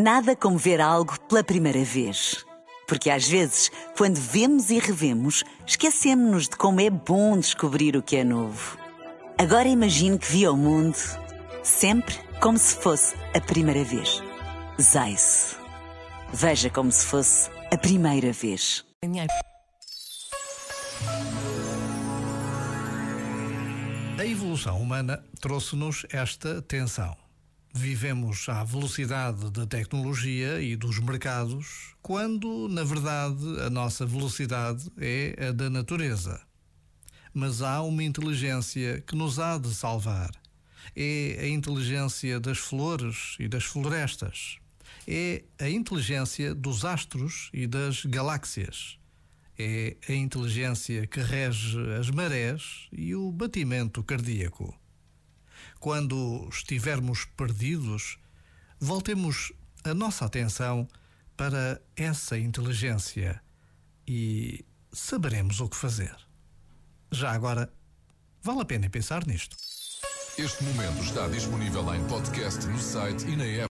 Nada como ver algo pela primeira vez. Porque às vezes, quando vemos e revemos, esquecemos-nos de como é bom descobrir o que é novo. Agora imagine que viu o mundo sempre como se fosse a primeira vez. Zais. Veja como se fosse a primeira vez. A evolução humana trouxe-nos esta tensão. Vivemos à velocidade da tecnologia e dos mercados, quando, na verdade, a nossa velocidade é a da natureza. Mas há uma inteligência que nos há de salvar. É a inteligência das flores e das florestas. É a inteligência dos astros e das galáxias. É a inteligência que rege as marés e o batimento cardíaco. Quando estivermos perdidos, voltemos a nossa atenção para essa inteligência e saberemos o que fazer. Já agora, vale a pena pensar nisto. Este momento está disponível em podcast no site e na app.